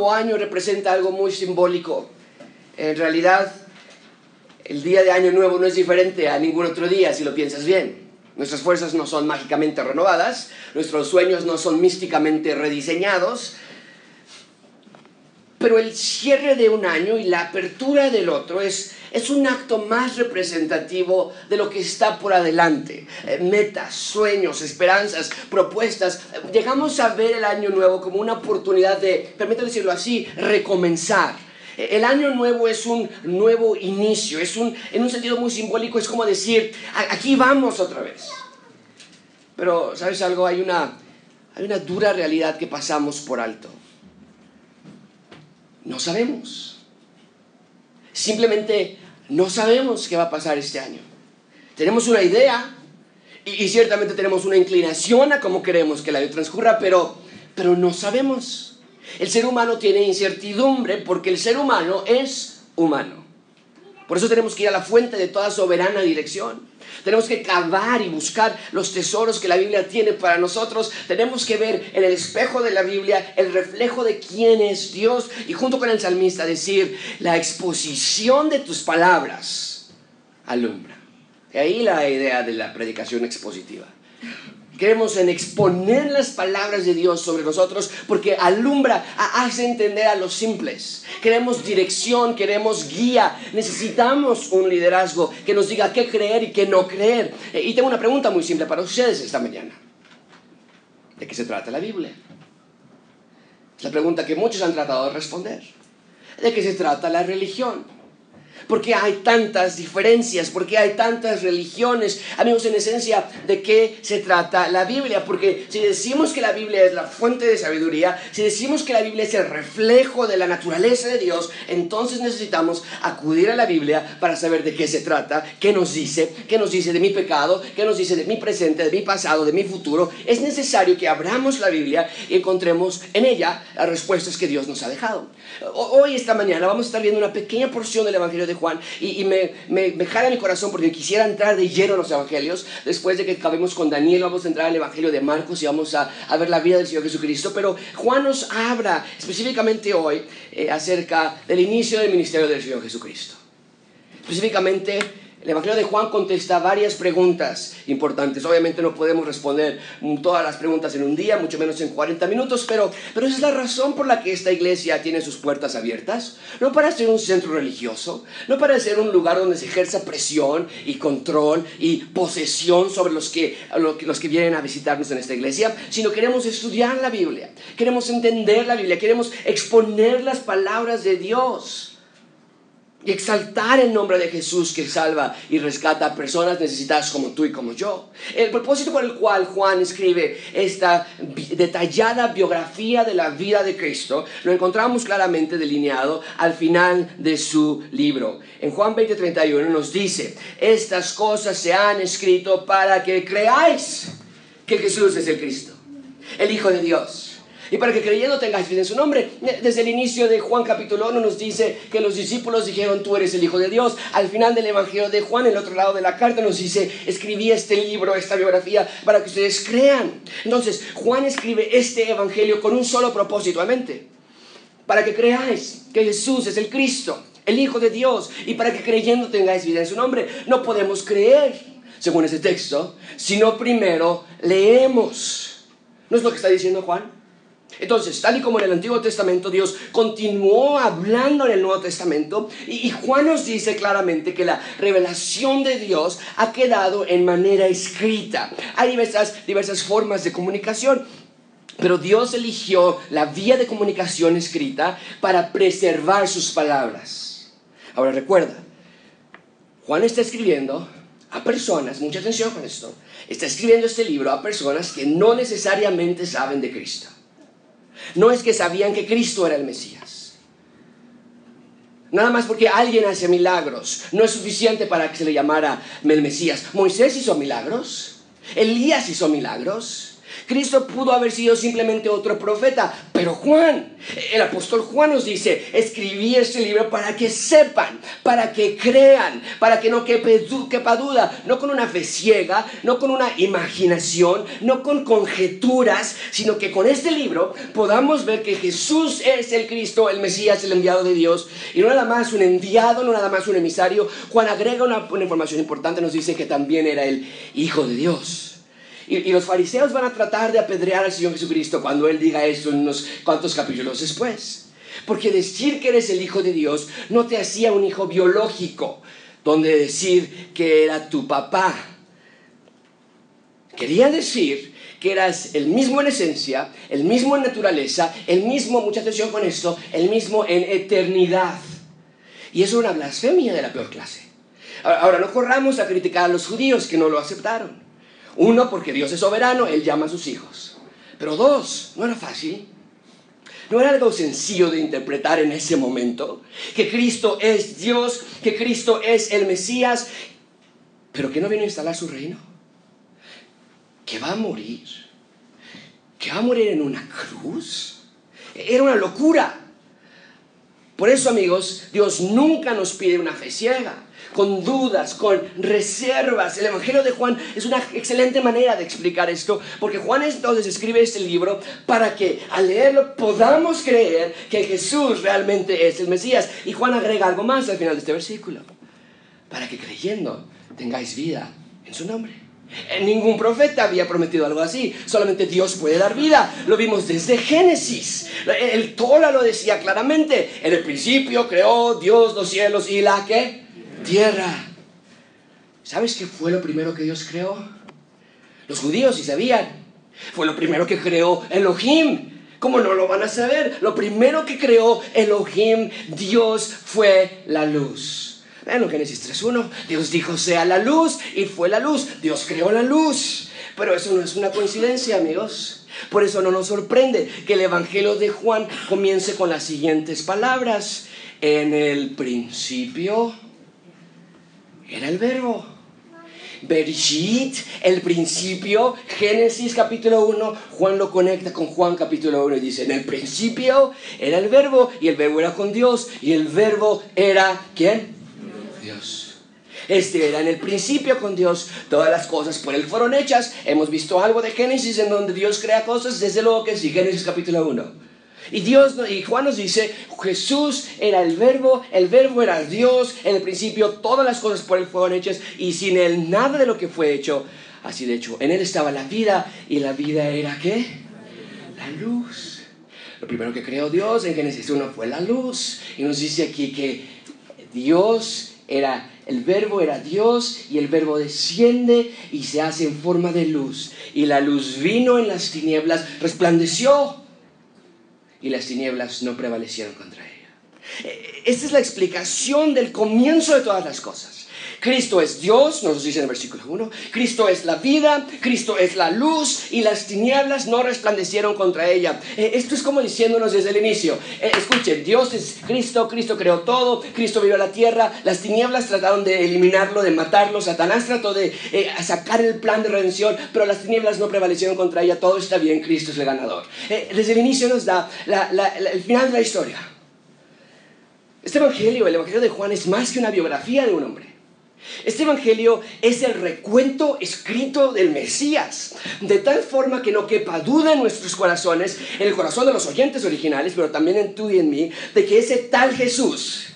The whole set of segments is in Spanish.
nuevo año representa algo muy simbólico. En realidad, el día de año nuevo no es diferente a ningún otro día si lo piensas bien. Nuestras fuerzas no son mágicamente renovadas, nuestros sueños no son místicamente rediseñados, pero el cierre de un año y la apertura del otro es, es un acto más representativo de lo que está por adelante. Eh, metas, sueños, esperanzas, propuestas. Llegamos a ver el año nuevo como una oportunidad de, permítame decirlo así, recomenzar. Eh, el año nuevo es un nuevo inicio, es un, en un sentido muy simbólico, es como decir, aquí vamos otra vez. Pero, ¿sabes algo? Hay una, hay una dura realidad que pasamos por alto. No sabemos. Simplemente no sabemos qué va a pasar este año. Tenemos una idea y, ciertamente tenemos una inclinación a cómo queremos que la vida transcurra, pero, pero no sabemos. El ser humano tiene incertidumbre porque el ser humano es humano. Por eso tenemos que ir a la fuente de toda soberana dirección. Tenemos que cavar y buscar los tesoros que la Biblia tiene para nosotros. Tenemos que ver en el espejo de la Biblia el reflejo de quién es Dios y junto con el salmista decir, la exposición de tus palabras alumbra. Y ahí la idea de la predicación expositiva. Queremos en exponer las palabras de Dios sobre nosotros porque alumbra, hace entender a los simples. Queremos dirección, queremos guía. Necesitamos un liderazgo que nos diga qué creer y qué no creer. Eh, y tengo una pregunta muy simple para ustedes esta mañana. ¿De qué se trata la Biblia? Es la pregunta que muchos han tratado de responder. ¿De qué se trata la religión? ¿Por qué hay tantas diferencias? ¿Por qué hay tantas religiones? Amigos, en esencia, ¿de qué se trata la Biblia? Porque si decimos que la Biblia es la fuente de sabiduría, si decimos que la Biblia es el reflejo de la naturaleza de Dios, entonces necesitamos acudir a la Biblia para saber de qué se trata, qué nos dice, qué nos dice de mi pecado, qué nos dice de mi presente, de mi pasado, de mi futuro. Es necesario que abramos la Biblia y encontremos en ella las respuestas que Dios nos ha dejado. Hoy, esta mañana, vamos a estar viendo una pequeña porción del Evangelio Juan y, me, me, me, jala mi corazón porque quisiera entrar de lleno en los evangelios. Después de que acabemos con Daniel, vamos a entrar al evangelio de Marcos y vamos a, a ver la vida del Señor Jesucristo. Pero Juan nos habla específicamente hoy eh, acerca del inicio del ministerio del Señor Jesucristo. Específicamente el Evangelio de Juan contesta varias preguntas importantes. Obviamente no podemos responder todas las preguntas en un día, mucho menos en 40 minutos, pero, pero esa es la razón por la que esta iglesia tiene sus puertas abiertas. No para ser un centro religioso, no para ser un lugar donde se ejerza presión y control y posesión sobre los que, los que vienen a visitarnos en esta iglesia, sino queremos estudiar la Biblia, queremos entender la Biblia, queremos exponer las palabras de Dios y exaltar el nombre de Jesús que salva y rescata a personas necesitadas como tú y como yo. El propósito por el cual Juan escribe esta detallada biografía de la vida de Cristo lo encontramos claramente delineado al final de su libro. En Juan 20:31 nos dice, estas cosas se han escrito para que creáis que Jesús es el Cristo, el Hijo de Dios y para que creyendo tengáis vida en su nombre. Desde el inicio de Juan capítulo 1 nos dice que los discípulos dijeron, tú eres el Hijo de Dios. Al final del Evangelio de Juan, el otro lado de la carta, nos dice, escribí este libro, esta biografía, para que ustedes crean. Entonces, Juan escribe este Evangelio con un solo propósito mente. Para que creáis que Jesús es el Cristo, el Hijo de Dios, y para que creyendo tengáis vida en su nombre. No podemos creer, según ese texto, sino primero leemos. ¿No es lo que está diciendo Juan? Entonces, tal y como en el Antiguo Testamento, Dios continuó hablando en el Nuevo Testamento y, Juan nos dice claramente que la revelación de Dios ha quedado en manera escrita. Hay diversas, diversas formas de comunicación. Pero Dios eligió la vía de comunicación escrita para preservar sus palabras. Ahora recuerda, Juan está escribiendo a personas, mucha atención con esto, está escribiendo este libro a personas que no necesariamente saben de Cristo. No es que sabían que Cristo era el Mesías. Nada más porque alguien hace milagros. No es suficiente para que se le llamara el Mesías. Moisés hizo milagros. Elías hizo milagros. Cristo pudo haber sido simplemente otro profeta, pero Juan, el apóstol Juan nos dice, escribí este libro para que sepan, para que crean, para que no quepa duda, no con una fe ciega, no con una imaginación, no con conjeturas, sino que con este libro podamos ver que Jesús es el Cristo, el Mesías, el enviado de Dios, y no nada más un enviado, no nada más un emisario. Juan agrega una, una información importante, nos dice que también era el Hijo de Dios. Y, los fariseos van a tratar de apedrear al Señor Jesucristo cuando Él diga esto en unos cuantos capítulos después. Porque decir que eres el Hijo de Dios no te hacía un hijo biológico, donde decir que era tu papá. Quería decir que eras el mismo en esencia, el mismo en naturaleza, el mismo, mucha atención con esto, el mismo en eternidad. Y eso es una blasfemia de la peor clase. Ahora, no corramos a criticar a los judíos que no lo aceptaron. Uno, porque Dios es soberano, Él llama a sus hijos. Pero dos, no era fácil. No era algo sencillo de interpretar en ese momento. Que Cristo es Dios, que Cristo es el Mesías, pero que no viene a instalar su reino. Que va a morir. Que va a morir en una cruz. Era una locura. Por eso, amigos, Dios nunca nos pide una fe ciega con dudas, con reservas. El Evangelio de Juan es una excelente manera de explicar esto, porque Juan entonces escribe este libro para que al leerlo podamos creer que Jesús realmente es el Mesías. Y Juan agrega algo más al final de este versículo, para que creyendo tengáis vida en su nombre. Eh, ningún profeta había prometido algo así. Solamente Dios puede dar vida. Lo vimos desde Génesis. El Torah lo decía claramente. En el principio creó Dios los cielos y la que tierra. ¿Sabes qué fue lo primero que Dios creó? Los judíos sí sabían. Fue lo primero que creó Elohim. ¿Cómo no lo van a saber? Lo primero que creó Elohim, Dios, fue la luz. En Génesis 3.1, Dios dijo sea la luz y fue la luz. Dios creó la luz. Pero eso no es una coincidencia, amigos. Por eso no nos sorprende que el Evangelio de Juan comience con las siguientes palabras. En el principio era el verbo. Bereshit, el principio, Génesis capítulo 1, Juan lo conecta con Juan capítulo 1 y dice, en el principio era el verbo y el verbo era con Dios y el verbo era ¿quién? Dios. Este era en el principio con Dios, todas las cosas por él fueron hechas. Hemos visto algo de Génesis en donde Dios crea cosas, desde luego que sí, Génesis capítulo 1. Y Dios y Juan nos dice, Jesús era el verbo, el verbo era Dios, en el principio todas las cosas por él fueron hechas y sin él nada de lo que fue hecho así de hecho. En él estaba la vida y la vida era qué? La luz. Lo primero que creó Dios en Génesis 1 fue la luz y nos dice aquí que Dios era el verbo era Dios y el verbo desciende y se hace en forma de luz. Y la luz vino en las tinieblas, resplandeció y las tinieblas no prevalecieron contra ella. Eh, esta es la explicación del comienzo de todas las cosas. Cristo es Dios, nos dice en el versículo 1. Cristo es la vida, Cristo es la luz y las tinieblas no resplandecieron contra ella. Eh, esto es como diciéndonos desde el inicio. Eh, escuchen, Dios es Cristo, Cristo creó todo, Cristo vivió la tierra, las tinieblas trataron de eliminarlo, de matarlo, Satanás trató de eh, sacar el plan de redención, pero las tinieblas no prevalecieron contra ella, todo está bien, Cristo es el ganador. desde el inicio nos da el final de la historia. Este Evangelio, el Evangelio de Juan, es más que una biografía de un hombre. Este Evangelio es el recuento escrito del Mesías, de tal forma que no quepa duda en nuestros corazones, en el corazón de los oyentes originales, pero también en tú y en mí, de que ese tal Jesús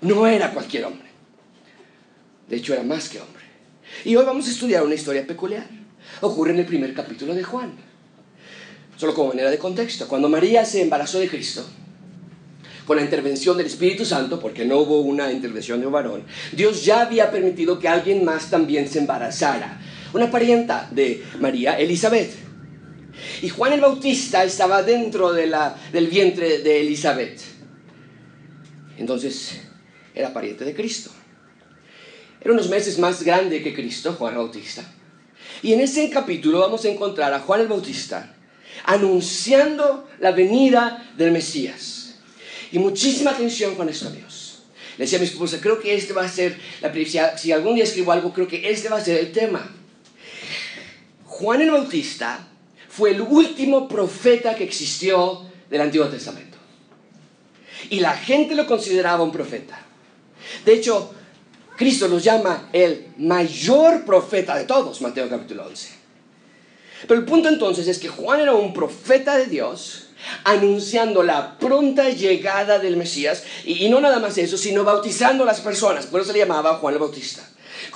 no era cualquier hombre. De hecho, era más que hombre. Y hoy vamos a estudiar una historia peculiar. Ocurre en el primer capítulo de Juan. Solo como manera de contexto. Cuando María se embarazó de Cristo, con la intervención del Espíritu Santo, porque no hubo una intervención de un varón, Dios ya había permitido que alguien más también se embarazara. Una parienta de María, Elizabeth. Y Juan el Bautista estaba dentro de la, del vientre de Elizabeth. Entonces, era pariente de Cristo. Era unos meses más grande que Cristo, Juan el Bautista. Y en ese capítulo vamos a encontrar a Juan el Bautista anunciando la venida del Mesías. Y muchísima atención con esto, Dios. Le decía a mi esposa, creo que este va a ser, la, si, si algún día escribo algo, creo que este va a ser el tema. Juan el Bautista fue el último profeta que existió del Antiguo Testamento. Y la gente lo consideraba un profeta. De hecho, Cristo los llama el mayor profeta de todos, Mateo capítulo 11. Pero el punto entonces es que Juan era un profeta de Dios anunciando la pronta llegada del Mesías y, no nada más eso, sino bautizando a las personas. Por eso le llamaba Juan el Bautista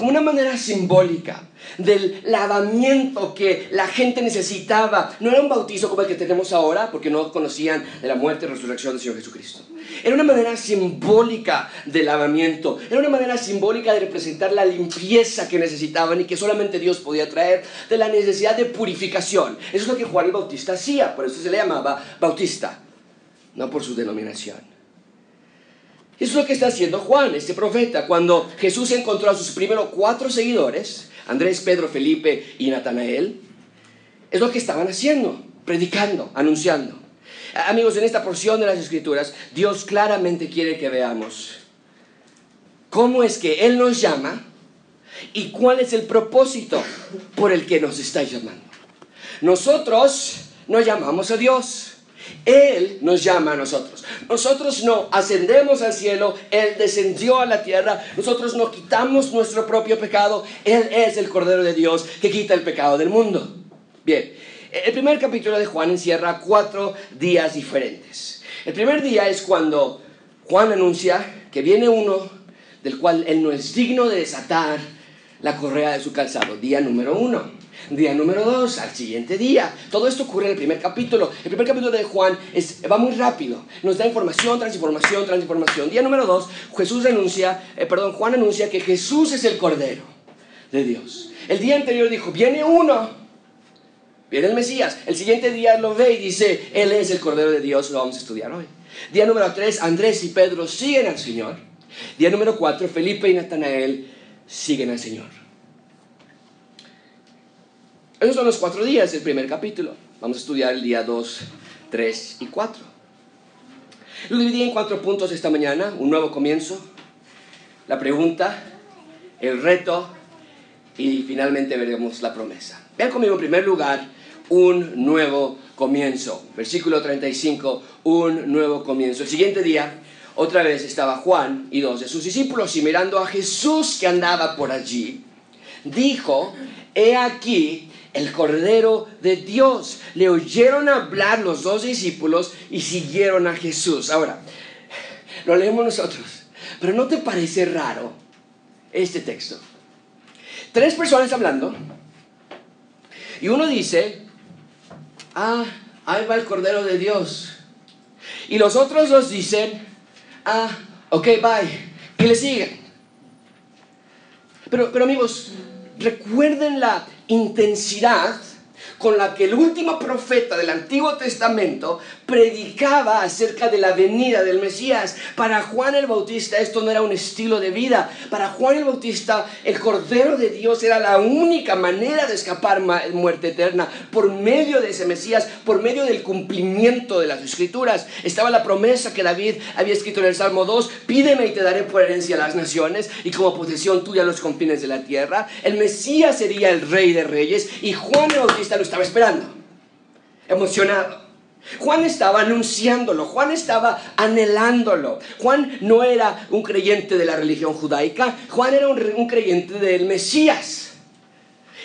como una manera simbólica del lavamiento que la gente necesitaba. No era un bautizo como el que tenemos ahora, porque no conocían de la muerte y resurrección del Señor Jesucristo. Era una manera simbólica del lavamiento, era una manera simbólica de representar la limpieza que necesitaban y que solamente Dios podía traer, de la necesidad de purificación. Eso es lo que Juan el Bautista hacía, por eso se le llamaba Bautista, no por su denominación. Es lo que está haciendo Juan, este profeta. Cuando Jesús encontró a sus primeros cuatro seguidores, Andrés, Pedro, Felipe y Natanael, es lo que estaban haciendo, predicando, anunciando. Amigos, en esta porción de las Escrituras, Dios claramente quiere que veamos cómo es que Él nos llama y cuál es el propósito por el que nos está llamando. Nosotros no llamamos a Dios. Él nos llama a nosotros. Nosotros no ascendemos al cielo, Él descendió a la tierra, nosotros no quitamos nuestro propio pecado, Él es el Cordero de Dios que quita el pecado del mundo. Bien, el primer capítulo de Juan encierra cuatro días diferentes. El primer día es cuando Juan anuncia que viene uno del cual Él no es digno de desatar la correa de su calzado, día número uno. Día número dos, al siguiente día. Todo esto ocurre en el primer capítulo. El primer capítulo de Juan es, va muy rápido. Nos da información, transformación, transformación. Día número dos, Jesús anuncia, eh, perdón, Juan anuncia que Jesús es el Cordero de Dios. El día anterior dijo, viene uno, viene el Mesías. El siguiente día lo ve y dice, Él es el Cordero de Dios, lo vamos a estudiar hoy. Día número tres, Andrés y Pedro siguen al Señor. Día número cuatro, Felipe y Natanael siguen al Señor. Esos son los cuatro días del primer capítulo. Vamos a estudiar el día 2, 3 y 4. Lo dividí en cuatro puntos esta mañana. Un nuevo comienzo, la pregunta, el reto y finalmente veremos la promesa. Vean conmigo en primer lugar un nuevo comienzo. Versículo 35, un nuevo comienzo. El siguiente día, otra vez estaba Juan y dos de sus discípulos y mirando a Jesús que andaba por allí, dijo, he aquí el Cordero de Dios. Le oyeron hablar los dos discípulos y siguieron a Jesús. Ahora, lo leemos nosotros, pero ¿no te parece raro este texto? Tres personas hablando y uno dice, ah, ahí va el Cordero de Dios. Y los otros dos dicen, ah, ok, bye. Y le siguen. Pero, pero amigos, recuerden la intensidad con la que el último profeta del Antiguo Testamento predicaba acerca de la venida del Mesías. Para Juan el Bautista esto no era un estilo de vida. Para Juan el Bautista el Cordero de Dios era la única manera de escapar muerte eterna. Por medio de ese Mesías, por medio del cumplimiento de las Escrituras, estaba la promesa que David había escrito en el Salmo 2, pídeme y te daré por herencia las naciones y como posesión tuya los confines de la tierra. El Mesías sería el Rey de Reyes y Juan el Bautista lo estaba esperando, emocionado. Juan estaba anunciándolo, Juan estaba anhelándolo. Juan no era un creyente de la religión judaica, Juan era un, creyente del Mesías.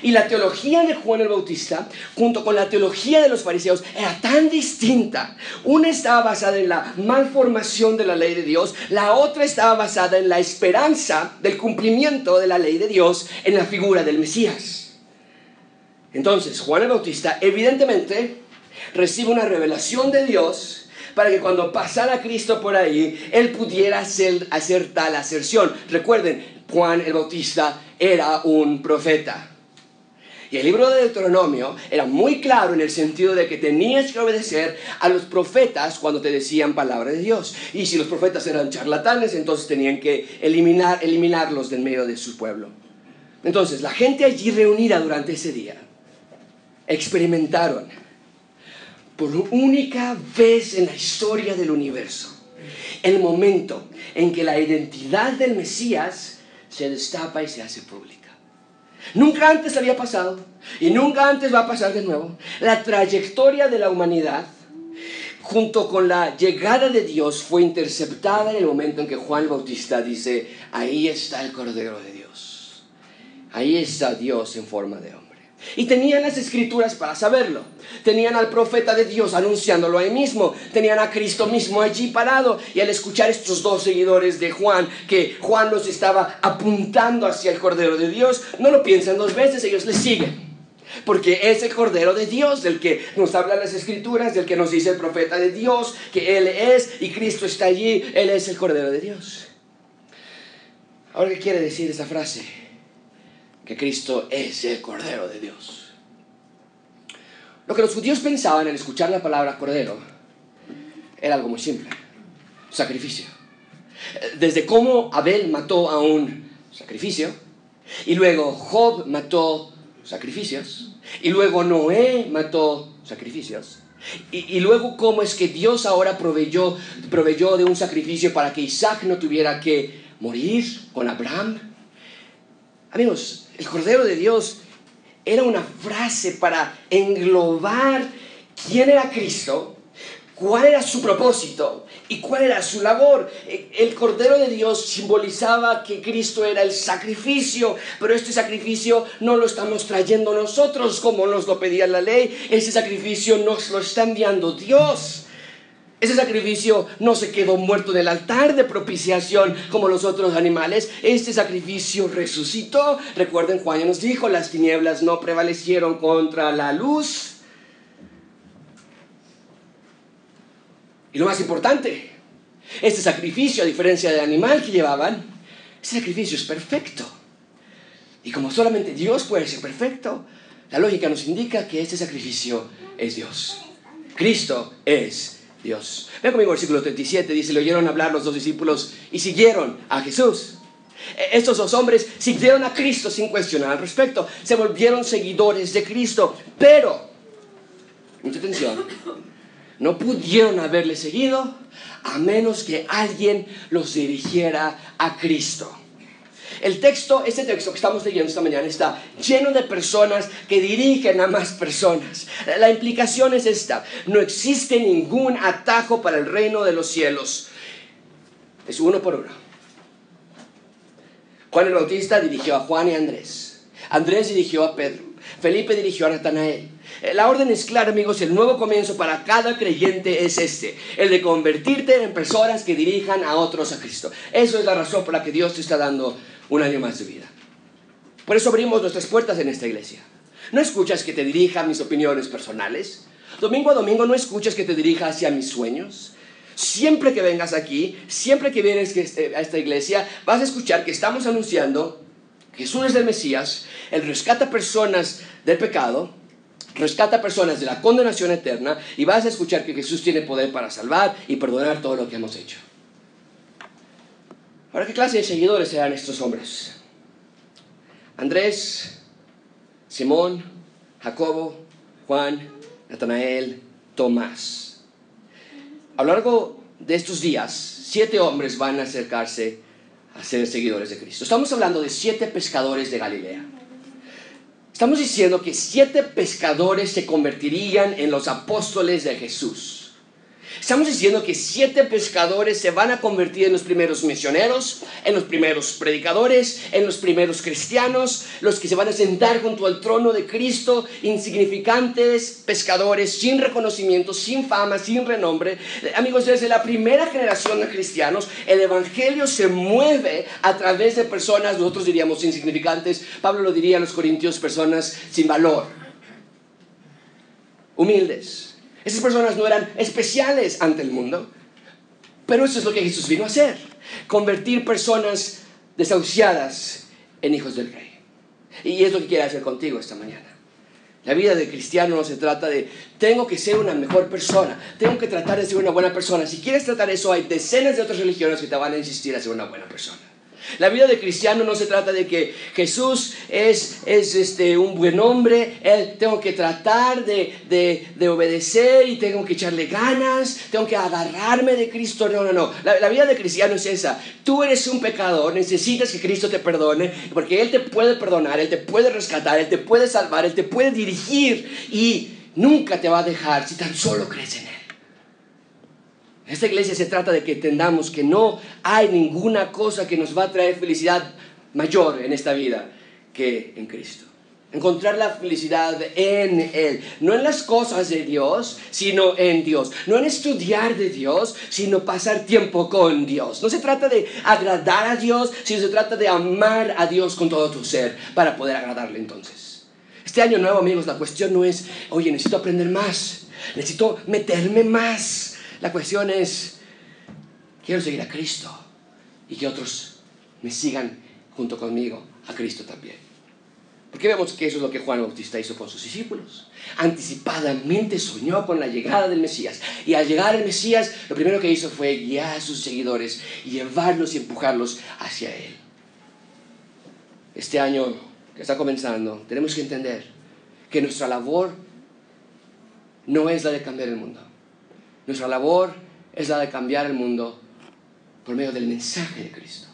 Y la teología de Juan el Bautista, junto con la teología de los fariseos, era tan distinta. Una estaba basada en la malformación de la ley de Dios, la otra estaba basada en la esperanza del cumplimiento de la ley de Dios en la figura del Mesías. Entonces, Juan el Bautista evidentemente recibe una revelación de Dios para que cuando pasara Cristo por ahí, él pudiera hacer, hacer tal aserción. Recuerden, Juan el Bautista era un profeta. Y el libro de Deuteronomio era muy claro en el sentido de que tenías que obedecer a los profetas cuando te decían palabra de Dios. Y si los profetas eran charlatanes, entonces tenían que eliminar, eliminarlos del medio de su pueblo. Entonces, la gente allí reunida durante ese día experimentaron por única vez en la historia del universo el momento en que la identidad del Mesías se destapa y se hace pública. Nunca antes había pasado y nunca antes va a pasar de nuevo. La trayectoria de la humanidad junto con la llegada de Dios fue interceptada en el momento en que Juan Bautista dice, ahí está el Cordero de Dios. Ahí está Dios en forma de hombre. Y tenían las escrituras para saberlo. Tenían al profeta de Dios anunciándolo ahí mismo. Tenían a Cristo mismo allí parado. Y al escuchar estos dos seguidores de Juan, que Juan los estaba apuntando hacia el Cordero de Dios, no lo piensan dos veces, ellos le siguen. Porque es el Cordero de Dios del que nos hablan las escrituras, del que nos dice el profeta de Dios, que Él es y Cristo está allí, Él es el Cordero de Dios. Ahora, ¿qué quiere decir esa frase? Que Cristo es el Cordero de Dios. Lo que los judíos pensaban al escuchar la palabra Cordero era algo muy simple, sacrificio. Desde cómo Abel mató a un sacrificio y luego Job mató sacrificios. Y luego Noé mató sacrificios. Y, luego cómo es que Dios ahora proveyó, proveyó de un sacrificio para que Isaac no tuviera que morir con Abraham. Amigos, el Cordero de Dios era una frase para englobar quién era Cristo cuál era su propósito y cuál era su labor. E, el Cordero de Dios simbolizaba que Cristo era el sacrificio, pero este sacrificio no lo estamos trayendo nosotros como nos lo pedía la ley, ese sacrificio nos lo está enviando Dios. Ese sacrificio no se quedó muerto en el altar de propiciación como los otros animales. Este sacrificio resucitó. Recuerden, Juan ya nos dijo, las tinieblas no prevalecieron contra la luz. Y lo más importante, este sacrificio, a diferencia del animal que llevaban, ese sacrificio es perfecto. Y como solamente Dios puede ser perfecto, la lógica nos indica que este sacrificio es Dios. Cristo es Dios. Vean conmigo el versículo 37, dice, le oyeron hablar los dos discípulos y siguieron a Jesús. E, estos dos hombres siguieron a Cristo sin cuestionar al respecto. Se volvieron seguidores de Cristo. Pero, mucha atención, no pudieron haberle seguido a menos que alguien los dirigiera a Cristo. El texto, este texto que estamos leyendo esta mañana está lleno de personas que dirigen a más personas. La implicación es esta, no existe ningún atajo para el reino de los cielos. Es uno por uno. Juan el Bautista dirigió a Juan y Andrés. Andrés dirigió a Pedro. Felipe dirigió a Natanael. Eh, la orden es clara, amigos, el nuevo comienzo para cada creyente es este, el de convertirte en personas que dirijan a otros a Cristo. Eso es la razón por la que Dios te está dando un año más de vida. Por eso abrimos nuestras puertas en esta iglesia. No escuchas que te dirija a mis opiniones personales. Domingo a domingo no escuchas que te dirija hacia mis sueños. Siempre que vengas aquí, siempre que vienes este, a esta iglesia, vas a escuchar que estamos anunciando que Jesús es el Mesías, Él rescata personas del pecado, rescata personas de la condenación eterna y vas a escuchar que Jesús tiene poder para salvar y perdonar todo lo que hemos hecho. Ahora, ¿qué clase de seguidores serán estos hombres? Andrés, Simón, Jacobo, Juan, Natanael, Tomás. A lo largo de estos días, siete hombres van a acercarse a ser seguidores de Cristo. Estamos hablando de siete pescadores de Galilea. Estamos diciendo que siete pescadores se convertirían en los apóstoles de Jesús. Estamos diciendo que siete pescadores se van a convertir en los primeros misioneros, en los primeros predicadores, en los primeros cristianos, los que se van a sentar junto al trono de Cristo, insignificantes pescadores, sin reconocimiento, sin fama, sin renombre. Amigos, desde la primera generación de cristianos, el Evangelio se mueve a través de personas, nosotros diríamos insignificantes, Pablo lo diría a los corintios, personas sin valor, humildes esas personas no eran especiales ante el mundo, pero eso es lo que Jesús vino a hacer, convertir personas desahuciadas en hijos del rey. Y es lo que quiere hacer contigo esta mañana. La vida de cristiano no se trata de, tengo que ser una mejor persona, tengo que tratar de ser una buena persona. Si quieres tratar eso, hay decenas de otras religiones que te van a insistir a ser una buena persona. La vida de cristiano no se trata de que Jesús es, es este, un buen hombre, tengo que tratar de, de, de, obedecer y tengo que echarle ganas, tengo que agarrarme de Cristo. No, no, no. La, la, vida de cristiano es esa. Tú eres un pecador, necesitas que Cristo te perdone, porque Él te puede perdonar, Él te puede rescatar, Él te puede salvar, Él te puede dirigir y nunca te va a dejar si tan solo crees en Él. Esta iglesia se trata de que entendamos que no hay ninguna cosa que nos va a traer felicidad mayor en esta vida que en Cristo. Encontrar la felicidad en Él. No en las cosas de Dios, sino en Dios. No en estudiar de Dios, sino pasar tiempo con Dios. No se trata de agradar a Dios, sino se trata de amar a Dios con todo tu ser para poder agradarle entonces. Este año nuevo, amigos, la cuestión no es, oye, necesito aprender más, necesito meterme más la cuestión es, quiero seguir a Cristo y que otros me sigan junto conmigo a Cristo también. Porque vemos que eso es lo que Juan Bautista hizo con sus discípulos. Anticipadamente soñó con la llegada del Mesías. Y al llegar el Mesías, lo primero que hizo fue guiar a sus seguidores llevarlos y empujarlos hacia Él. Este año que está comenzando, tenemos que entender que nuestra labor no es la de cambiar el mundo. Nuestra labor es la de cambiar el mundo por medio del mensaje de Cristo.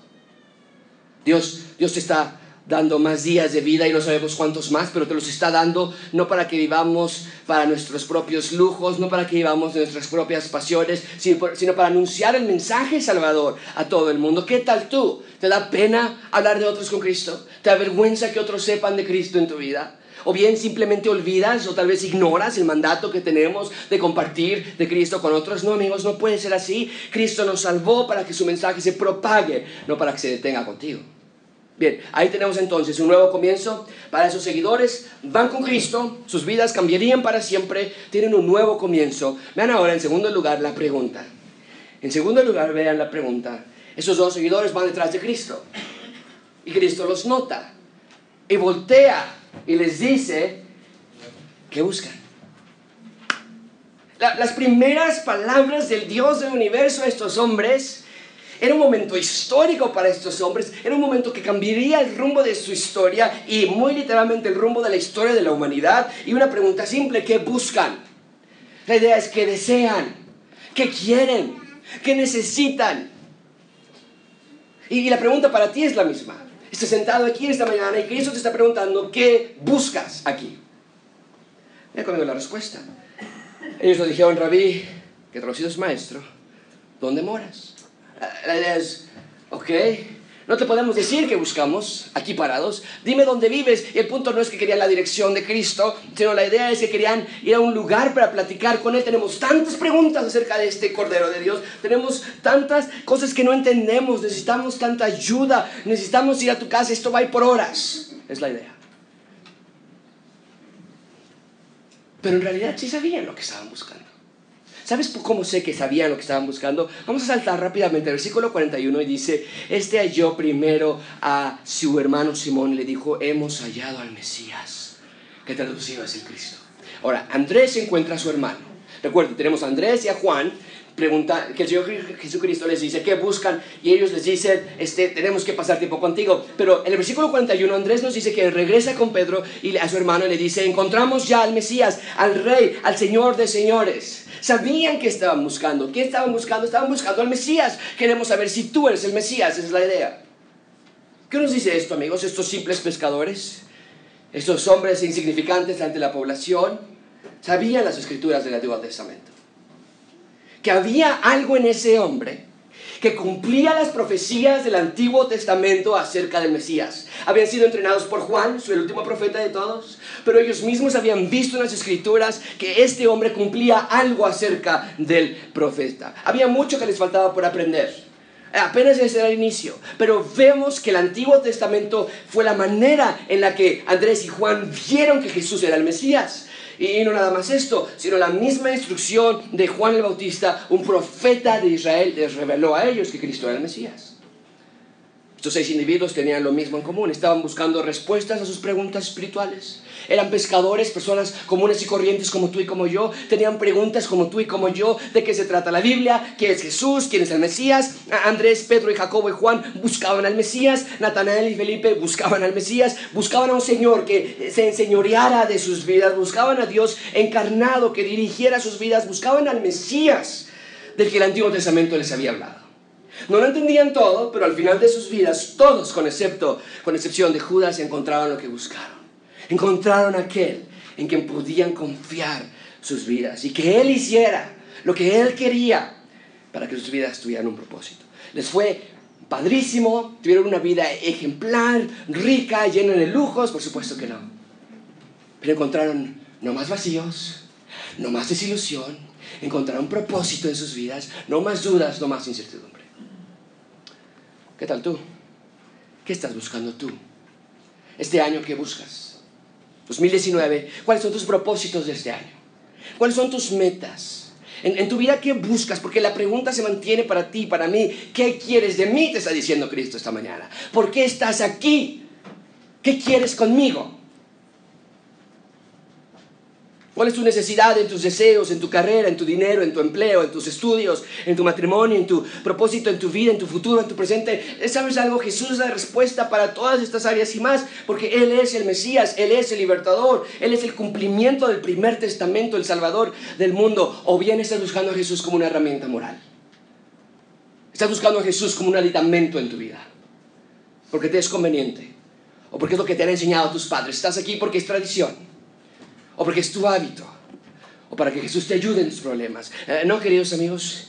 Dios, Dios te está dando más días de vida y no sabemos cuántos más, pero te los está dando no para que vivamos para nuestros propios lujos, no para que vivamos nuestras propias pasiones, sino para anunciar el mensaje salvador a todo el mundo. ¿Qué tal tú? ¿Te da pena hablar de otros con Cristo? ¿Te avergüenza que otros sepan de Cristo en tu vida? O bien simplemente olvidas o tal vez ignoras el mandato que tenemos de compartir de Cristo con otros. No, amigos, no puede ser así. Cristo nos salvó para que su mensaje se propague, no para que se detenga contigo. Bien, ahí tenemos entonces un nuevo comienzo para esos seguidores. Van con Cristo, sus vidas cambiarían para siempre, tienen un nuevo comienzo. Vean ahora en segundo lugar la pregunta. En segundo lugar, vean la pregunta. Esos dos seguidores van detrás de Cristo. Y Cristo los nota. Y voltea y les dice, ¿qué buscan? las primeras palabras del Dios del universo a estos hombres era un momento histórico para estos hombres, era un momento que cambiaría el rumbo de su historia y muy literalmente el rumbo de la historia de la humanidad. Y una pregunta simple, ¿qué buscan? La idea es que desean, que quieren, que necesitan. Y la pregunta para ti es la misma. Estás sentado aquí esta mañana y Cristo te está preguntando, ¿qué buscas aquí? Mira conmigo la respuesta. Ellos lo dijeron, Rabí, que traducido es maestro, ¿dónde moras? La idea es, ok, no te podemos decir que buscamos aquí parados. Dime dónde vives. Y el punto no es que querían la dirección de Cristo, sino la idea es que querían ir a un lugar para platicar con Él. Tenemos tantas preguntas acerca de este Cordero de Dios. Tenemos tantas cosas que no entendemos. Necesitamos tanta ayuda. Necesitamos ir a tu casa. Esto va a ir por horas. Es la idea. Pero en realidad sí sabían lo que estaban buscando. ¿Sabes cómo sé que sabían lo que estaban buscando? Vamos a saltar rápidamente al versículo 41 y dice, este halló primero a su hermano Simón le dijo, hemos hallado al Mesías, que traducido es el Cristo. Ahora, Andrés encuentra a su hermano. Recuerden, tenemos a Andrés y a Juan, pregunta, que el Señor Jesucristo les dice, ¿qué buscan? Y ellos les dicen, este, tenemos que pasar tiempo contigo. Pero en el versículo 41 Andrés nos dice que regresa con Pedro y a su hermano le dice, encontramos ya al Mesías, al Rey, al Señor de señores. Sabían que estaban buscando. ¿Qué estaban buscando? Estaban buscando al Mesías. Queremos saber si tú eres el Mesías, esa es la idea. ¿Qué nos dice esto, amigos? Estos simples pescadores, estos hombres insignificantes ante la población, sabían las escrituras del Antiguo Testamento. Que había algo en ese hombre que cumplía las profecías del Antiguo Testamento acerca del Mesías. Habían sido entrenados por Juan, el último profeta de todos, pero ellos mismos habían visto en las escrituras que este hombre cumplía algo acerca del profeta. Había mucho que les faltaba por aprender. Apenas era el inicio, pero vemos que el Antiguo Testamento fue la manera en la que Andrés y Juan vieron que Jesús era el Mesías. Y no nada más esto, sino la misma instrucción de Juan el Bautista, un profeta de Israel, les reveló a ellos que Cristo era el Mesías. Estos seis individuos tenían lo mismo en común, estaban buscando respuestas a sus preguntas espirituales. Eran pescadores, personas comunes y corrientes como tú y como yo. Tenían preguntas como tú y como yo de qué se trata la Biblia, quién es Jesús, quién es el Mesías. Andrés, Pedro y Jacobo y Juan buscaban al Mesías. Natanael y Felipe buscaban al Mesías. Buscaban a un Señor que se enseñoreara de sus vidas. Buscaban a Dios encarnado que dirigiera sus vidas. Buscaban al Mesías del que el Antiguo Testamento les había hablado. No lo entendían todo, pero al final de sus vidas, todos, con, excepto, con excepción de Judas, encontraron lo que buscaron. Encontraron aquel en quien podían confiar sus vidas y que Él hiciera lo que Él quería para que sus vidas tuvieran un propósito. Les fue padrísimo, tuvieron una vida ejemplar, rica, llena de lujos, por supuesto que no. Pero encontraron no más vacíos, no más desilusión, encontraron propósito en sus vidas, no más dudas, no más incertidumbre. ¿Qué tal tú? ¿Qué estás buscando tú? Este año, ¿qué buscas? 2019, ¿cuáles son tus propósitos de este año? ¿Cuáles son tus metas? En, en, tu vida, ¿qué buscas? Porque la pregunta se mantiene para ti, para mí. ¿Qué quieres de mí? Te está diciendo Cristo esta mañana. ¿Por qué estás aquí? ¿Qué quieres conmigo? ¿Cuál es tu necesidad en tus deseos, en tu carrera, en tu dinero, en tu empleo, en tus estudios, en tu matrimonio, en tu propósito, en tu vida, en tu futuro, en tu presente? ¿Sabes algo? Jesús es la respuesta para todas estas áreas y más, porque Él es el Mesías, Él es el libertador, Él es el cumplimiento del primer testamento, el Salvador del mundo. O bien estás buscando a Jesús como una herramienta moral. Estás buscando a Jesús como un aditamento en tu vida, porque te es conveniente, o porque es lo que te han enseñado tus padres. Estás aquí porque es tradición o porque es tu hábito, o para que Jesús te ayude en tus problemas. Eh, no, queridos amigos,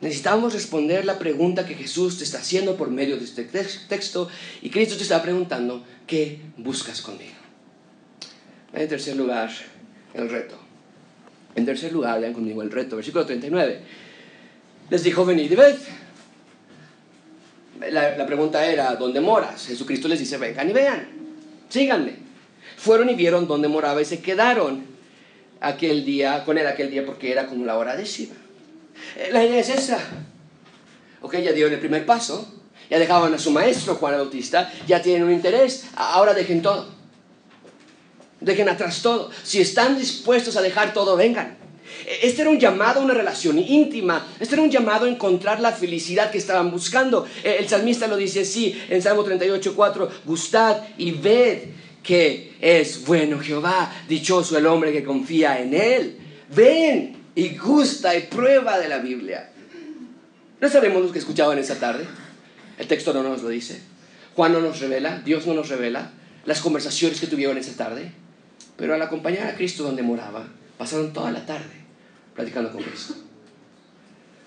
necesitamos responder la pregunta que Jesús te está haciendo por medio de este texto y Cristo te está preguntando, ¿qué buscas conmigo? En tercer lugar, el reto. En tercer lugar, vean conmigo el reto, versículo 39. Les dijo, venid y ved. La, la pregunta era, ¿dónde moras? Jesucristo les dice, vengan y vean, síganme fueron y vieron dónde moraba y se quedaron aquel día, con él aquel día porque era como la hora décima. Eh, la idea es esa. Ok, ya dieron el primer paso, ya dejaban a su maestro Juan Bautista, ya tienen un interés, ahora dejen todo. Dejen atrás todo. Si están dispuestos a dejar todo, vengan. E, este era un llamado a una relación íntima. Este era un llamado a encontrar la felicidad que estaban buscando. E, el salmista lo dice así en Salmo 38, 4. Gustad y ved que es bueno Jehová, dichoso el hombre que confía en él. Ven y gusta y prueba de la Biblia. ¿No sabemos lo que escuchaban esa tarde? El texto no nos lo dice. Juan no nos revela, Dios no nos revela las conversaciones que tuvieron esa tarde. Pero al acompañar a Cristo donde moraba, pasaron toda la tarde platicando con Cristo.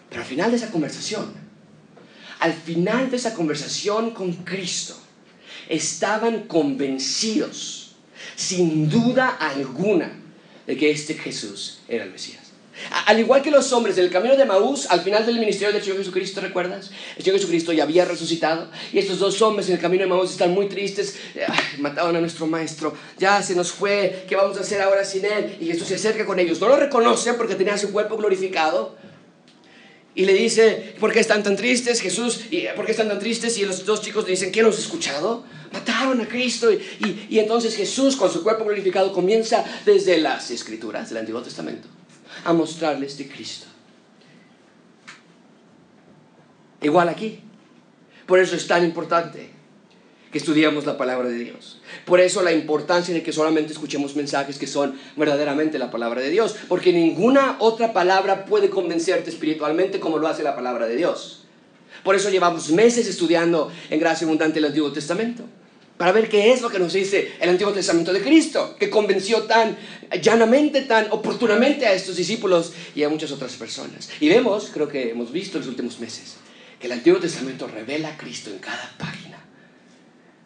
Pero al final de esa conversación, al final de esa conversación con Cristo, estaban convencidos, sin duda alguna, de que este Jesús era el Mesías. Al igual que los hombres del camino de Maús, al final del ministerio del Señor Jesucristo, ¿recuerdas? El Señor Jesucristo ya había resucitado y estos dos hombres en el camino de Maús están muy tristes. mataron a nuestro maestro, ya se nos fue, ¿qué vamos a hacer ahora sin él? Y Jesús se acerca con ellos. No lo reconocen porque tenía su cuerpo glorificado, y le dice, ¿por qué están tan tristes, Jesús? ¿Y ¿Por qué están tan tristes? Y los dos chicos le dicen, ¿quién nos ha escuchado? Mataron a Cristo. Y, y, entonces Jesús, con su cuerpo glorificado, comienza desde las escrituras del Antiguo Testamento a mostrarles de Cristo. Igual aquí. Por eso es tan importante que estudiamos la palabra de Dios. Por eso la importancia de que solamente escuchemos mensajes que son verdaderamente la palabra de Dios, porque ninguna otra palabra puede convencerte espiritualmente como lo hace la palabra de Dios. Por eso llevamos meses estudiando en Gracia Abundante el Antiguo Testamento, para ver qué es lo que nos dice el Antiguo Testamento de Cristo, que convenció tan llanamente, tan oportunamente a estos discípulos y a muchas otras personas. Y vemos, creo que hemos visto en los últimos meses, que el Antiguo Testamento revela a Cristo en cada página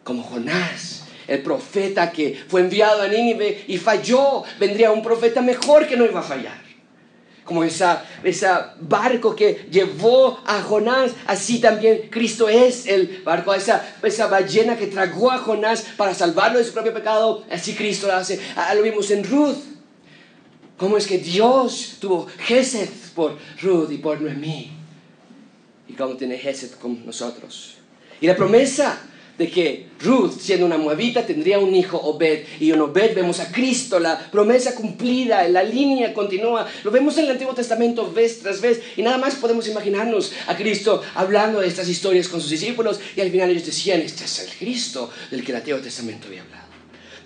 como Jonás, el profeta que fue enviado a Nínive y falló, vendría un profeta mejor que no iba a fallar. Como esa, esa barco que llevó a Jonás, así también Cristo es el barco, esa, esa ballena que tragó a Jonás para salvarlo de su propio pecado, así Cristo lo hace. Ah, lo vimos en Ruth. Cómo es que Dios tuvo Gesed por Ruth y por Noemí. Y cómo tiene Gesed con nosotros. Y la promesa de que Ruth, siendo una moabita, tendría un hijo, Obed. Y en Obed vemos a Cristo, la promesa cumplida, la línea continúa. Lo vemos en el Antiguo Testamento vez tras vez. Y nada más podemos imaginarnos a Cristo hablando de estas historias con sus discípulos. Y al final ellos decían, este es el Cristo del que el Antiguo Testamento había hablado.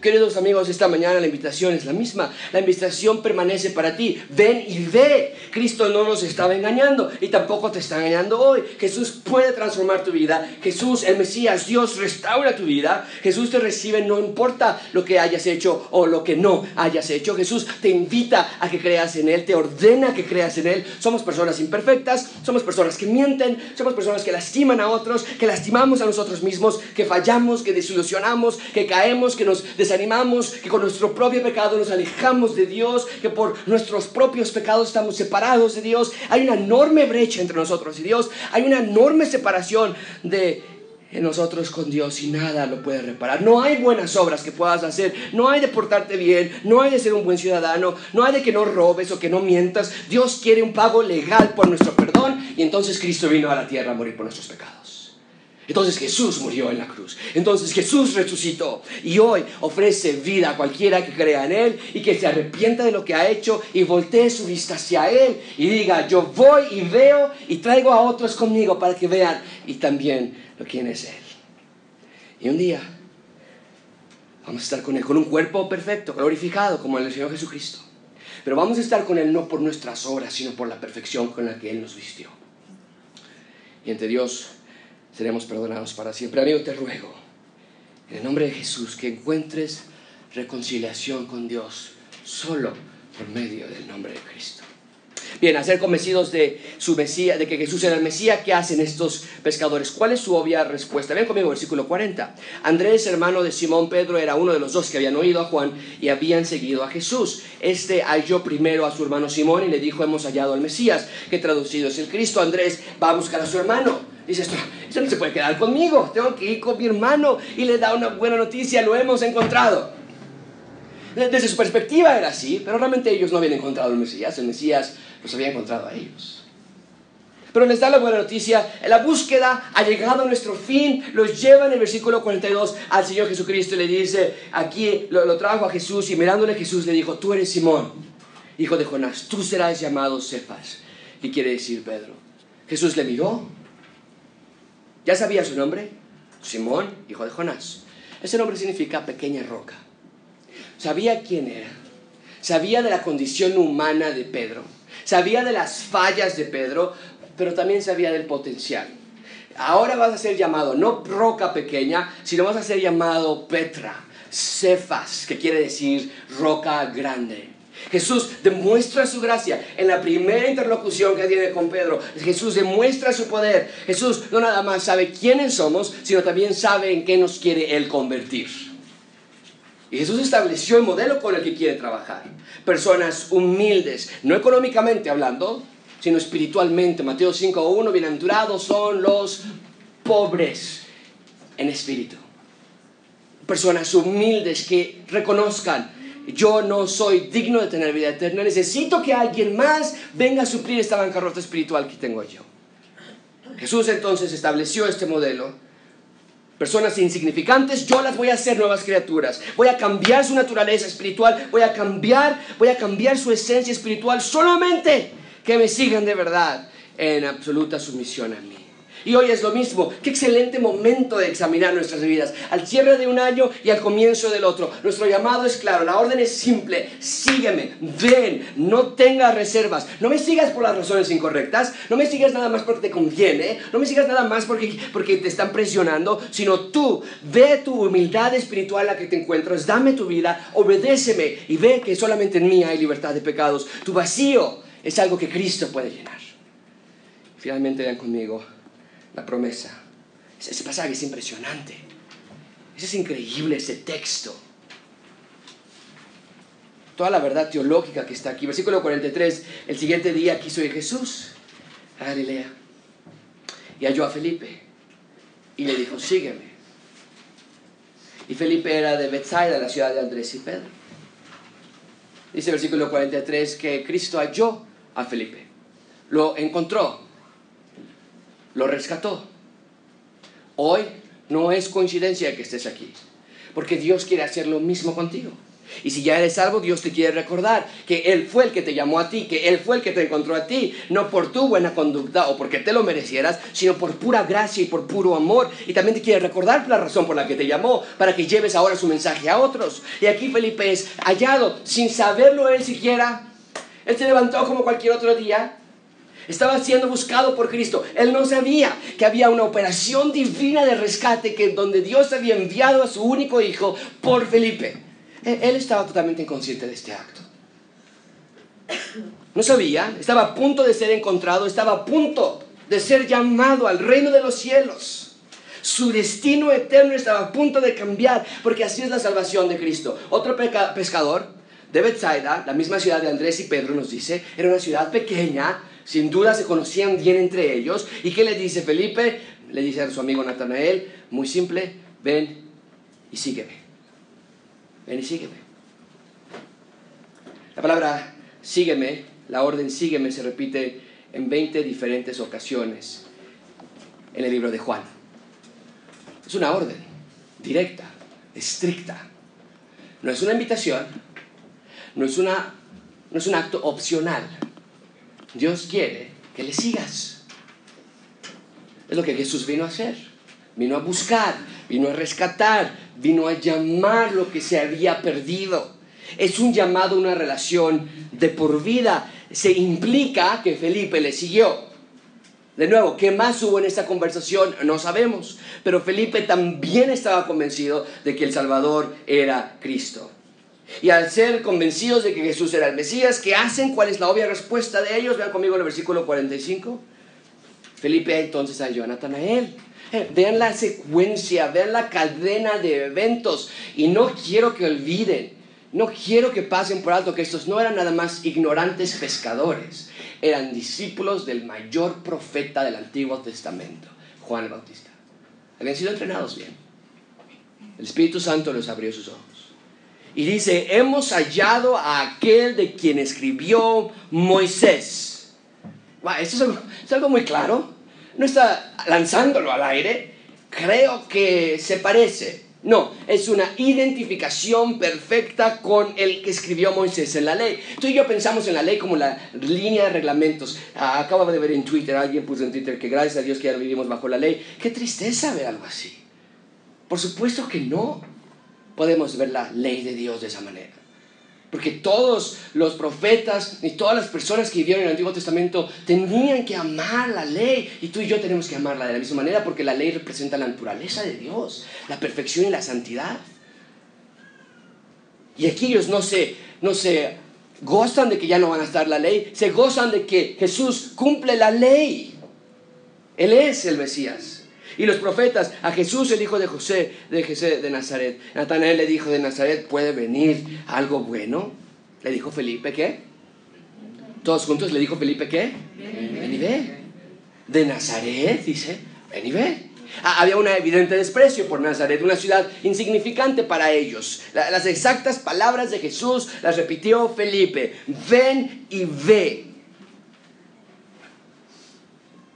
Queridos amigos, esta mañana la invitación es la misma. La invitación permanece para ti. Ven y ve. Cristo no nos estaba engañando y tampoco te está engañando hoy. Jesús puede transformar tu vida. Jesús, el Mesías, Dios restaura tu vida. Jesús te recibe no importa lo que hayas hecho o lo que no hayas hecho. Jesús te invita a que creas en Él, te ordena que creas en Él. Somos personas imperfectas, somos personas que mienten, somos personas que lastiman a otros, que lastimamos a nosotros mismos, que fallamos, que desilusionamos, que caemos, que nos animamos, que con nuestro propio pecado nos alejamos de Dios, que por nuestros propios pecados estamos separados de Dios. Hay una enorme brecha entre nosotros y Dios. Hay una enorme separación de nosotros con Dios y nada lo puede reparar. No hay buenas obras que puedas hacer, no hay de portarte bien, no hay de ser un buen ciudadano, no hay de que no robes o que no mientas. Dios quiere un pago legal por nuestro perdón y entonces Cristo vino a la tierra a morir por nuestros pecados. Entonces Jesús murió en la cruz. Entonces Jesús resucitó y hoy ofrece vida a cualquiera que crea en Él y que se arrepienta de lo que ha hecho y voltee su vista hacia Él y diga, yo voy y veo y traigo a otros conmigo para que vean y también lo quién es Él. Y un día vamos a estar con Él, con un cuerpo perfecto, glorificado como el Señor Jesucristo. Pero vamos a estar con Él no por nuestras obras, sino por la perfección con la que Él nos vistió. Y entre Dios seremos perdonados para siempre. Amigo, te ruego, en el nombre de Jesús, que encuentres reconciliación con Dios solo por medio del nombre de Cristo. Bien, a ser convencidos de su Mesías, de que Jesús era el Mesías, ¿qué hacen estos pescadores? ¿Cuál es su obvia respuesta? Ven conmigo, versículo 40. Andrés, hermano de Simón Pedro, era uno de los dos que habían oído a Juan y habían seguido a Jesús. Este halló primero a su hermano Simón y le dijo, hemos hallado al Mesías, que traducido es el Cristo. Andrés va a buscar a su hermano. Dice esto, esto no se puede quedar conmigo, tengo que ir con mi hermano y le da una buena noticia, lo hemos encontrado. Desde su perspectiva era así, pero realmente ellos no habían encontrado al Mesías, el Mesías los había encontrado a ellos. Pero les da la buena noticia, la búsqueda ha llegado a nuestro fin, los lleva en el versículo 42 al Señor Jesucristo y le dice, aquí lo, trajo a Jesús y mirándole Jesús le dijo, tú eres Simón, hijo de Jonás, tú serás llamado Cefas, y quiere decir Pedro. Jesús le miró, ya sabía su nombre, Simón, hijo de Jonás. Ese nombre significa pequeña roca. Sabía quién era, sabía de la condición humana de Pedro Sabía de las fallas de Pedro, pero también sabía del potencial. Ahora vas a ser llamado no roca pequeña, sino vas a ser llamado Petra, Cefas, que quiere decir roca grande. Jesús demuestra su gracia en la primera interlocución que tiene con Pedro. Jesús demuestra su poder. Jesús no nada más sabe quiénes somos, sino también sabe en qué nos quiere Él convertir. Y Jesús estableció el modelo con el que quiere trabajar. Personas humildes, no económicamente hablando, sino espiritualmente. Mateo 5.1, bienaventurados son los pobres en espíritu. Personas humildes que reconozcan, yo no soy digno de tener vida eterna, necesito que alguien más venga a suplir esta bancarrota espiritual que tengo yo. Jesús entonces estableció este modelo personas insignificantes, yo las voy a hacer nuevas criaturas. Voy a cambiar su naturaleza espiritual, voy a cambiar, voy a cambiar su esencia espiritual solamente que me sigan de verdad en absoluta sumisión a mí. Y hoy es lo mismo. Qué excelente momento de examinar nuestras vidas. Al cierre de un año y al comienzo del otro. Nuestro llamado es claro. La orden es simple. Sígueme. Ven. No tengas reservas. No me sigas por las razones incorrectas. No me sigas nada más porque te conviene. No me sigas nada más porque, porque te están presionando. Sino tú. Ve tu humildad espiritual a la que te encuentras. Dame tu vida. Obedéceme. Y ve que solamente en mí hay libertad de pecados. Tu vacío es algo que Cristo puede llenar. Finalmente vean conmigo la promesa. Ese pasaje es impresionante. Ese es increíble, ese texto. Toda la verdad teológica que está aquí. Versículo 43, el siguiente día quiso ir Jesús a Galilea. Y halló a Felipe. Y le dijo, sígueme. Y Felipe era de Bethsaida, la ciudad de Andrés y Pedro. Dice el versículo 43 que Cristo halló a Felipe. Lo encontró lo rescató. Hoy no es coincidencia que estés aquí, porque Dios quiere hacer lo mismo contigo. Y si ya eres salvo, Dios te quiere recordar que Él fue el que te llamó a ti, que Él fue el que te encontró a ti, no por tu buena conducta o porque te lo merecieras, sino por pura gracia y por puro amor. Y también te quiere recordar la razón por la que te llamó, para que lleves ahora su mensaje a otros. Y aquí Felipe es hallado, sin saberlo él siquiera. Él se levantó como cualquier otro día. Estaba siendo buscado por Cristo. Él no sabía que había una operación divina de rescate que donde Dios había enviado a su único hijo por Felipe. Él estaba totalmente inconsciente de este acto. No sabía, estaba a punto de ser encontrado, estaba a punto de ser llamado al reino de los cielos. Su destino eterno estaba a punto de cambiar, porque así es la salvación de Cristo. Otro pescador de Bethsaida, la misma ciudad de Andrés y Pedro nos dice, era una ciudad pequeña, sin duda se conocían bien entre ellos. ¿Y qué le dice Felipe? Le dice a su amigo Natanael, muy simple, ven y sígueme. Ven y sígueme. La palabra sígueme, la orden sígueme se repite en 20 diferentes ocasiones en el libro de Juan. Es una orden directa, estricta. No es una invitación, no es, una, no es un acto opcional. Dios quiere que le sigas. Es lo que Jesús vino a hacer. Vino a buscar, vino a rescatar, vino a llamar lo que se había perdido. Es un llamado, una relación de por vida. Se implica que Felipe le siguió. De nuevo, ¿qué más hubo en esta conversación? No sabemos. Pero Felipe también estaba convencido de que el Salvador era Cristo. Y al ser convencidos de que Jesús era el Mesías, ¿qué hacen? ¿Cuál es la obvia respuesta de ellos? Vean conmigo el versículo 45. Felipe entonces halló a Natanael Vean la secuencia, vean la cadena de eventos. Y no quiero que olviden, no quiero que pasen por alto que estos no eran nada más ignorantes pescadores, eran discípulos del mayor profeta del Antiguo Testamento, Juan el Bautista. Habían sido entrenados bien. El Espíritu Santo les abrió sus ojos. Y dice, hemos hallado a aquel de quien escribió Moisés. esto es algo muy claro no está lanzándolo al aire, creo que se parece. No, es una identificación perfecta con el que escribió Moisés en la ley. Tú y yo pensamos en la ley como la línea de reglamentos. Ah, acabo de ver en Twitter, alguien puso en Twitter que gracias a Dios que ya vivimos bajo la ley. Qué tristeza ver algo así. Por supuesto que no podemos ver la ley de Dios de esa manera. Porque todos los profetas y todas las personas que vivieron en el Antiguo Testamento tenían que amar la ley. Y tú y yo tenemos que amarla de la misma manera porque la ley representa la naturaleza de Dios, la perfección y la santidad. Y aquí ellos no se, no se gozan de que ya no van a estar la ley, se gozan de que Jesús cumple la ley. Él es el Mesías y los profetas, a Jesús el hijo de José, de José de Nazaret. Natanael le dijo, de Nazaret puede venir algo bueno. Le dijo Felipe, ¿qué? Todos juntos le dijo Felipe, ¿qué? Ven y ve. De Nazaret, dice, ven y ve. Ah, había un evidente desprecio por Nazaret, una ciudad insignificante para ellos. las exactas palabras de Jesús las repitió Felipe, ven y ve.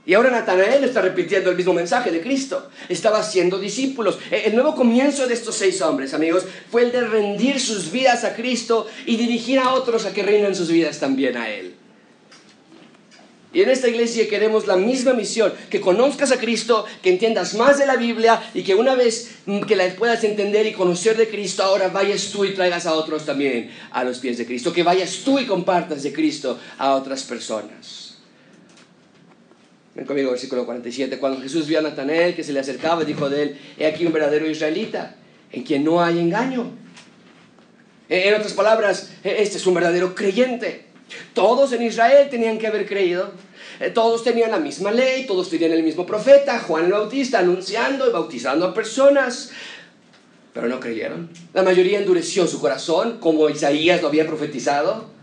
Y ahora Natanael está repitiendo el mismo mensaje de Cristo. Estaba haciendo discípulos. E, el nuevo comienzo de estos seis hombres, amigos, fue el de rendir sus vidas a Cristo y dirigir a otros a que reinen sus vidas también a Él. Y en esta iglesia queremos la misma misión, que conozcas a Cristo, que entiendas más de la Biblia y que una vez que la puedas entender y conocer de Cristo, ahora vayas tú y traigas a otros también a los pies de Cristo, que vayas tú y compartas de Cristo a otras personas. Ven conmigo, versículo 47. Cuando Jesús vio a Natanael que se le acercaba, dijo de él, he aquí un verdadero israelita, en quien no hay engaño. En otras palabras, e-, este es un verdadero creyente. Todos en Israel tenían que haber creído. Eh, todos tenían la misma ley, todos tenían el mismo profeta, Juan el Bautista, anunciando y bautizando a personas. Pero no creyeron. La mayoría endureció su corazón, como Isaías lo había profetizado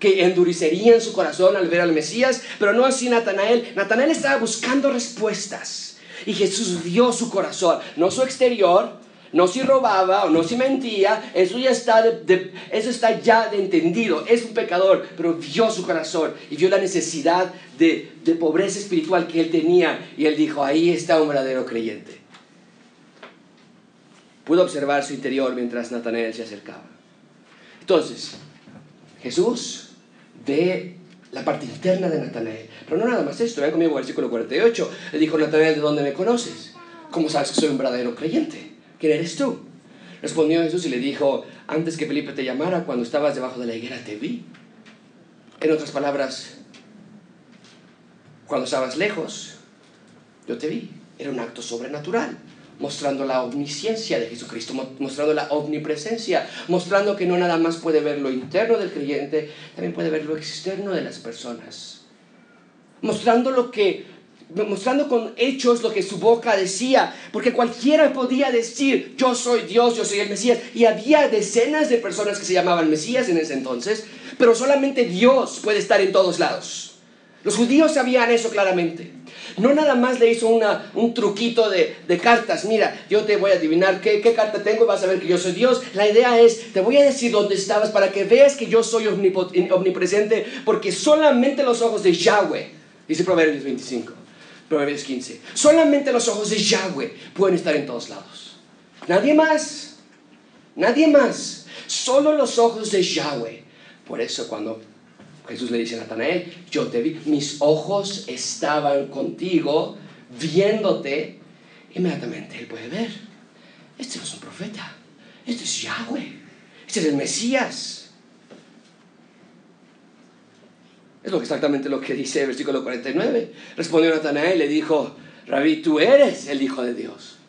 que endurecerían su corazón al ver al Mesías, pero no así Natanael. Natanael estaba buscando respuestas y Jesús vio su corazón, no su exterior, no si robaba o no si mentía, eso ya está, eso está ya de entendido, es un pecador, pero vio su corazón y vio la necesidad de, de pobreza espiritual que él tenía y él dijo, ahí está un verdadero creyente. pudo observar su interior mientras Natanael se acercaba. Entonces, Jesús ve la parte interna de Natanael. Pero no nada más esto, vean conmigo versículo 48. Le dijo Natanael, ¿de dónde me conoces? ¿Cómo sabes que soy un verdadero creyente? ¿Quién eres tú? Respondió Jesús y le dijo, antes que Felipe te llamara, cuando estabas debajo de la higuera te vi. En otras palabras, cuando estabas lejos, yo te vi. Era un acto sobrenatural, mostrando la omnisciencia de Jesucristo, mostrando la omnipresencia, mostrando que no nada más puede ver lo interno del creyente, también puede ver lo externo de las personas. Mostrando lo que mostrando con hechos lo que su boca decía, porque cualquiera podía decir, yo soy Dios, yo soy el Mesías, y había decenas de personas que se llamaban Mesías en ese entonces, pero solamente Dios puede estar en todos lados. Los judíos sabían eso claramente. No nada más le hizo una, un truquito de, cartas. Mira, yo te voy a adivinar qué, qué, carta tengo, vas a ver que yo soy Dios. La idea es, te voy a decir dónde estabas para que veas que yo soy omnipresente, porque solamente los ojos de Yahweh, dice Proverbios 25, Proverbios 15, solamente los ojos de Yahweh pueden estar en todos lados. Nadie más, nadie más, solo los ojos de Yahweh. Por eso cuando Jesús le dice a Natanael, yo te vi, mis ojos estaban contigo, viéndote. Inmediatamente él puede ver, este no es un profeta, este es Yahweh, este es el Mesías. Es lo exactamente lo que dice el versículo 49. Respondió Natanael y le dijo, Rabí, tú eres el Hijo de Dios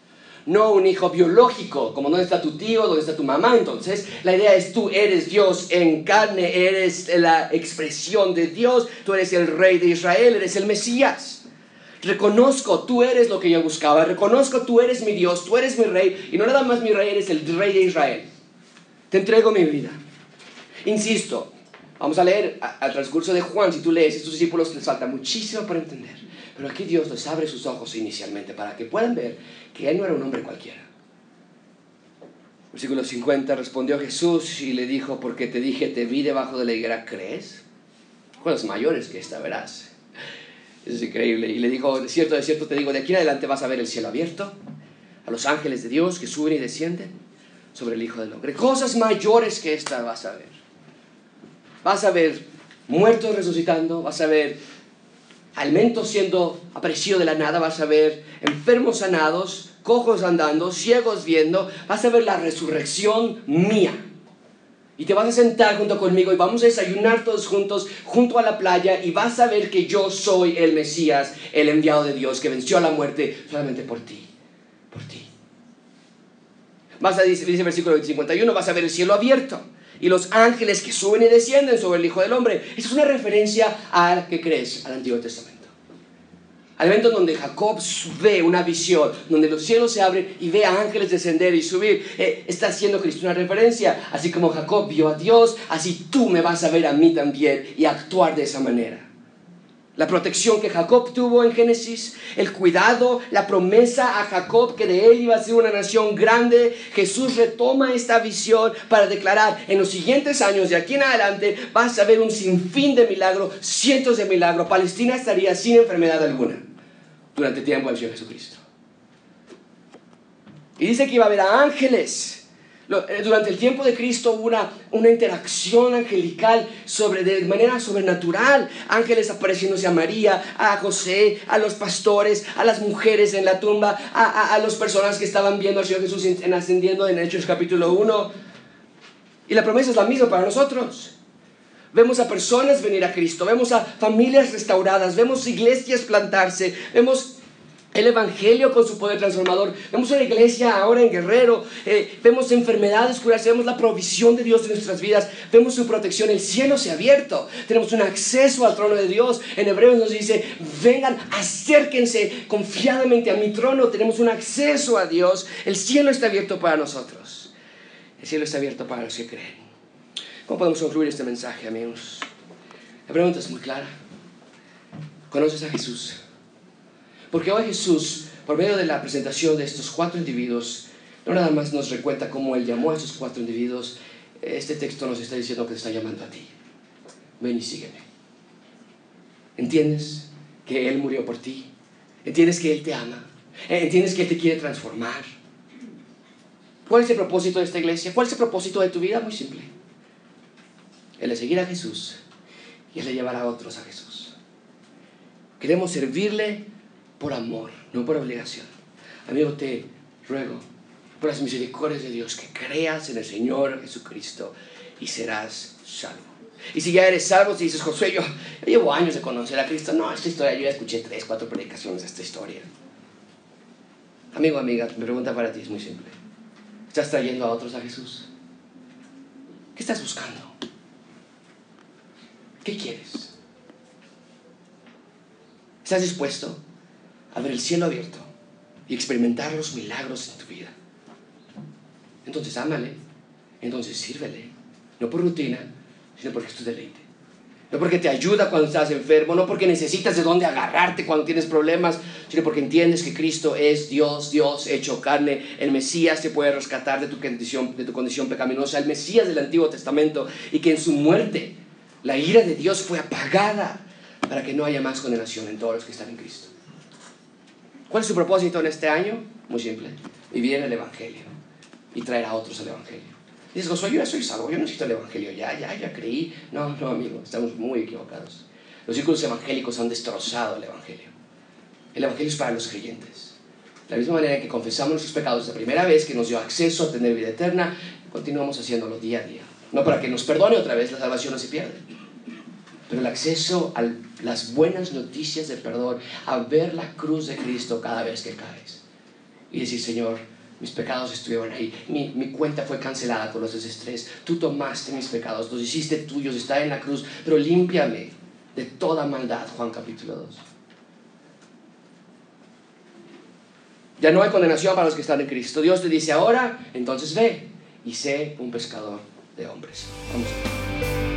no un hijo biológico, como dónde está tu tío, dónde está tu mamá. Entonces, la idea es tú eres Dios en carne, eres la expresión de Dios, tú eres el rey de Israel, eres el Mesías. Reconozco, tú eres lo que yo buscaba, reconozco, tú eres mi Dios, tú eres mi rey, y no nada más mi rey, eres el rey de Israel. Te entrego mi vida. Insisto, vamos a leer al transcurso de Juan, si tú lees, estos discípulos les falta muchísimo para entender. Pero aquí Dios les abre sus ojos inicialmente para que puedan ver que él no era un hombre cualquiera. Versículo 50, respondió Jesús y le dijo, porque te dije, te vi debajo de la higuera, ¿crees? Cosas mayores que esta verás. Es increíble. Y le dijo, de cierto, de cierto te digo, de aquí en adelante vas a ver el cielo abierto, a los ángeles de Dios que suben y descienden sobre el Hijo del Hombre. Cosas mayores que esta vas a ver. Vas a ver muertos resucitando, vas a ver alimentos siendo aparecido de la nada, vas a ver enfermos sanados, cojos andando, ciegos viendo, vas a ver la resurrección mía. Y te vas a sentar junto conmigo y vamos a desayunar todos juntos junto a la playa y vas a ver que yo soy el Mesías, el enviado de Dios que venció a la muerte solamente por ti, por ti. Vas a, dice, versículo 51, vas a ver el cielo abierto y los ángeles que suben y descienden sobre el Hijo del Hombre. Esa es una referencia al que crees, al Antiguo Testamento. Al evento donde Jacob ve una visión, donde los cielos se abren y ve a ángeles descender y subir, eh, está haciendo Cristo una referencia. Así como Jacob vio a Dios, así tú me vas a ver a mí también y actuar de esa manera la protección que Jacob tuvo en Génesis, el cuidado, la promesa a Jacob que de él iba a ser una nación grande. Jesús retoma esta visión para declarar en los siguientes años, de aquí en adelante, vas a ver un sinfín de milagros, cientos de milagros. Palestina estaría sin enfermedad alguna durante el tiempo del Señor Jesucristo. Y dice que iba a haber ángeles durante el tiempo de Cristo hubo una, interacción angelical sobre, de manera sobrenatural. Ángeles apareciéndose a María, a José, a los pastores, a las mujeres en la tumba, a, a, a las personas que estaban viendo al Señor Jesús en, ascendiendo en Hechos capítulo 1. Y la promesa es la misma para nosotros. Vemos a personas venir a Cristo, vemos a familias restauradas, vemos iglesias plantarse, vemos el Evangelio con su poder transformador. Vemos una iglesia ahora en Guerrero. Eh, vemos enfermedades curarse. Vemos la provisión de Dios en nuestras vidas. Vemos su protección. El cielo se ha abierto. Tenemos un acceso al trono de Dios. En Hebreos nos dice, vengan, acérquense confiadamente a mi trono. Tenemos un acceso a Dios. El cielo está abierto para nosotros. El cielo está abierto para los que creen. ¿Cómo podemos concluir este mensaje, amigos? La pregunta es muy clara. ¿Conoces a Jesús? Porque hoy Jesús, por medio de la presentación de estos cuatro individuos, no nada más nos recuenta cómo Él llamó a estos cuatro individuos, este texto nos está diciendo que te está llamando a ti. Ven y sígueme. ¿Entiendes que Él murió por ti? ¿Entiendes que Él te ama? ¿Entiendes que Él te quiere transformar? ¿Cuál es el propósito de esta iglesia? ¿Cuál es el propósito de tu vida? Muy simple. El de seguir a Jesús y el de llevar a otros a Jesús. Queremos servirle por amor, no por obligación. Amigo, te ruego por las misericordias de Dios que creas en el Señor Jesucristo y serás salvo. Y si ya eres salvo, si dices, Josué, yo, llevo años de conocer a Cristo, no, esta historia, yo ya escuché tres, cuatro predicaciones de esta historia. Amigo, amiga, mi pregunta para ti es muy simple. ¿Estás trayendo a otros a Jesús? ¿Qué estás buscando? ¿Qué quieres? ¿Estás dispuesto a ver el cielo abierto y experimentar los milagros en tu vida? Entonces ámale, entonces sírvele, no por rutina, sino porque es tu deleite. No porque te ayuda cuando estás enfermo, no porque necesitas de dónde agarrarte cuando tienes problemas, sino porque entiendes que Cristo es Dios, Dios hecho carne. El Mesías te puede rescatar de tu condición, de tu condición pecaminosa, el Mesías del Antiguo Testamento, y que en su muerte la ira de Dios fue apagada para que no haya más condenación en todos los que están en Cristo. ¿Cuál es su propósito en este año? Muy simple, vivir en el Evangelio y traer a otros al Evangelio. Dices, Josué, yo ya soy salvo, yo necesito el Evangelio, ya, ya, ya creí. No, no, amigo, estamos muy equivocados. Los círculos evangélicos han destrozado el Evangelio. El Evangelio es para los creyentes. De la misma manera que confesamos nuestros pecados la primera vez, que nos dio acceso a tener vida eterna, continuamos haciéndolo día a día. No para que nos perdone otra vez, la salvación no se pierde. Pero el acceso a las buenas noticias de perdón, a ver la cruz de Cristo cada vez que caes. Y decir, Señor, mis pecados estuvieron ahí. Mi, cuenta fue cancelada por los desestrés. Tú tomaste mis pecados, los hiciste tuyos, está en la cruz, pero límpiame de toda maldad. Juan capítulo 2. Ya no hay condenación para los que están en Cristo. Dios te dice ahora, entonces ve y sé un pescador de hombres. Vamos.